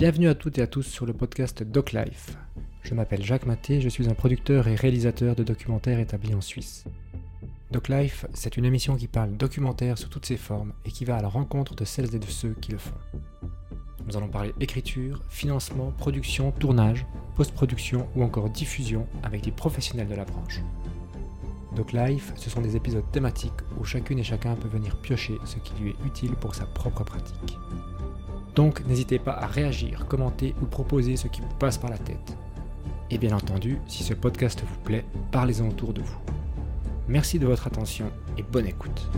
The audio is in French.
Bienvenue à toutes et à tous sur le podcast DocLife. Je m'appelle Jacques Maté, je suis un producteur et réalisateur de documentaires établi en Suisse. DocLife, c'est une émission qui parle documentaire sous toutes ses formes et qui va à la rencontre de celles et de ceux qui le font. Nous allons parler écriture, financement, production, tournage, post-production ou encore diffusion avec des professionnels de la branche. DocLife, ce sont des épisodes thématiques où chacune et chacun peut venir piocher ce qui lui est utile pour sa propre pratique. Donc n'hésitez pas à réagir, commenter ou proposer ce qui vous passe par la tête. Et bien entendu, si ce podcast vous plaît, parlez-en autour de vous. Merci de votre attention et bonne écoute.